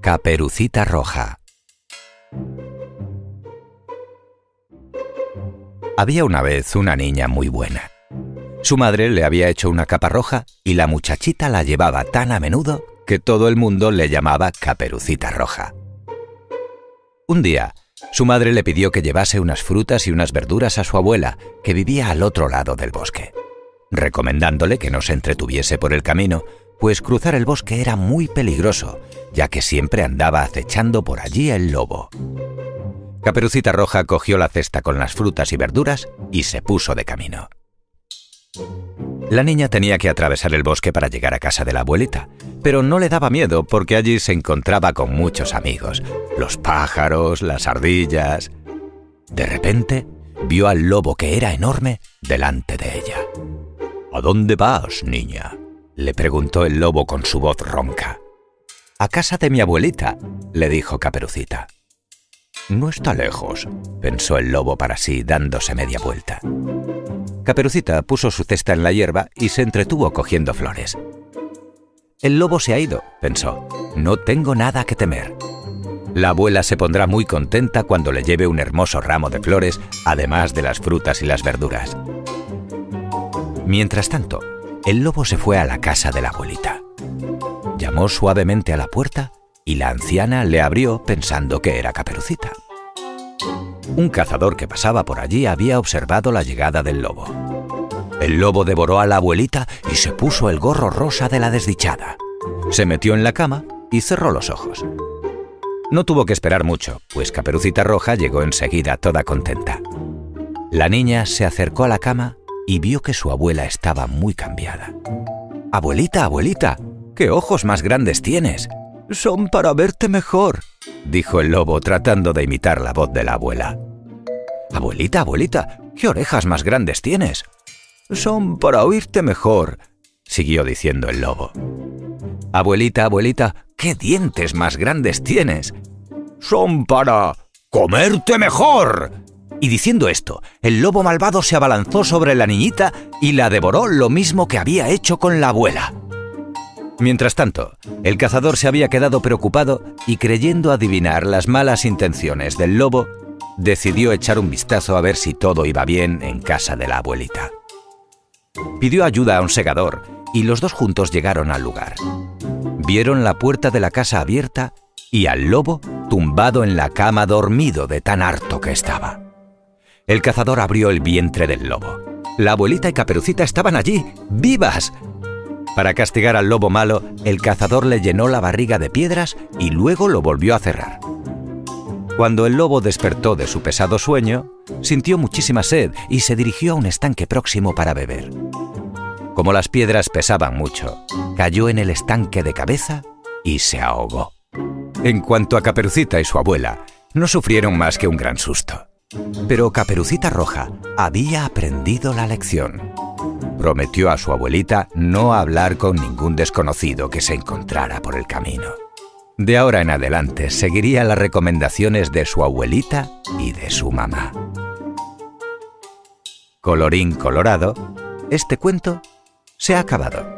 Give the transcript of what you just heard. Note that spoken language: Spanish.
Caperucita Roja Había una vez una niña muy buena. Su madre le había hecho una capa roja y la muchachita la llevaba tan a menudo que todo el mundo le llamaba Caperucita Roja. Un día, su madre le pidió que llevase unas frutas y unas verduras a su abuela, que vivía al otro lado del bosque, recomendándole que no se entretuviese por el camino, pues cruzar el bosque era muy peligroso, ya que siempre andaba acechando por allí el lobo. Caperucita Roja cogió la cesta con las frutas y verduras y se puso de camino. La niña tenía que atravesar el bosque para llegar a casa de la abuelita, pero no le daba miedo porque allí se encontraba con muchos amigos, los pájaros, las ardillas. De repente, vio al lobo que era enorme delante de ella. ¿A dónde vas, niña? Le preguntó el lobo con su voz ronca. A casa de mi abuelita, le dijo Caperucita. No está lejos, pensó el lobo para sí, dándose media vuelta. Caperucita puso su cesta en la hierba y se entretuvo cogiendo flores. El lobo se ha ido, pensó. No tengo nada que temer. La abuela se pondrá muy contenta cuando le lleve un hermoso ramo de flores, además de las frutas y las verduras. Mientras tanto, el lobo se fue a la casa de la abuelita. Llamó suavemente a la puerta y la anciana le abrió pensando que era Caperucita. Un cazador que pasaba por allí había observado la llegada del lobo. El lobo devoró a la abuelita y se puso el gorro rosa de la desdichada. Se metió en la cama y cerró los ojos. No tuvo que esperar mucho, pues Caperucita Roja llegó enseguida toda contenta. La niña se acercó a la cama y vio que su abuela estaba muy cambiada. Abuelita, abuelita, ¿qué ojos más grandes tienes? Son para verte mejor, dijo el lobo tratando de imitar la voz de la abuela. Abuelita, abuelita, ¿qué orejas más grandes tienes? Son para oírte mejor, siguió diciendo el lobo. Abuelita, abuelita, ¿qué dientes más grandes tienes? Son para comerte mejor. Y diciendo esto, el lobo malvado se abalanzó sobre la niñita y la devoró lo mismo que había hecho con la abuela. Mientras tanto, el cazador se había quedado preocupado y creyendo adivinar las malas intenciones del lobo, decidió echar un vistazo a ver si todo iba bien en casa de la abuelita. Pidió ayuda a un segador y los dos juntos llegaron al lugar. Vieron la puerta de la casa abierta y al lobo tumbado en la cama dormido de tan harto que estaba. El cazador abrió el vientre del lobo. La abuelita y Caperucita estaban allí, vivas, para castigar al lobo malo, el cazador le llenó la barriga de piedras y luego lo volvió a cerrar. Cuando el lobo despertó de su pesado sueño, sintió muchísima sed y se dirigió a un estanque próximo para beber. Como las piedras pesaban mucho, cayó en el estanque de cabeza y se ahogó. En cuanto a Caperucita y su abuela, no sufrieron más que un gran susto. Pero Caperucita Roja había aprendido la lección prometió a su abuelita no hablar con ningún desconocido que se encontrara por el camino. De ahora en adelante seguiría las recomendaciones de su abuelita y de su mamá. Colorín colorado, este cuento se ha acabado.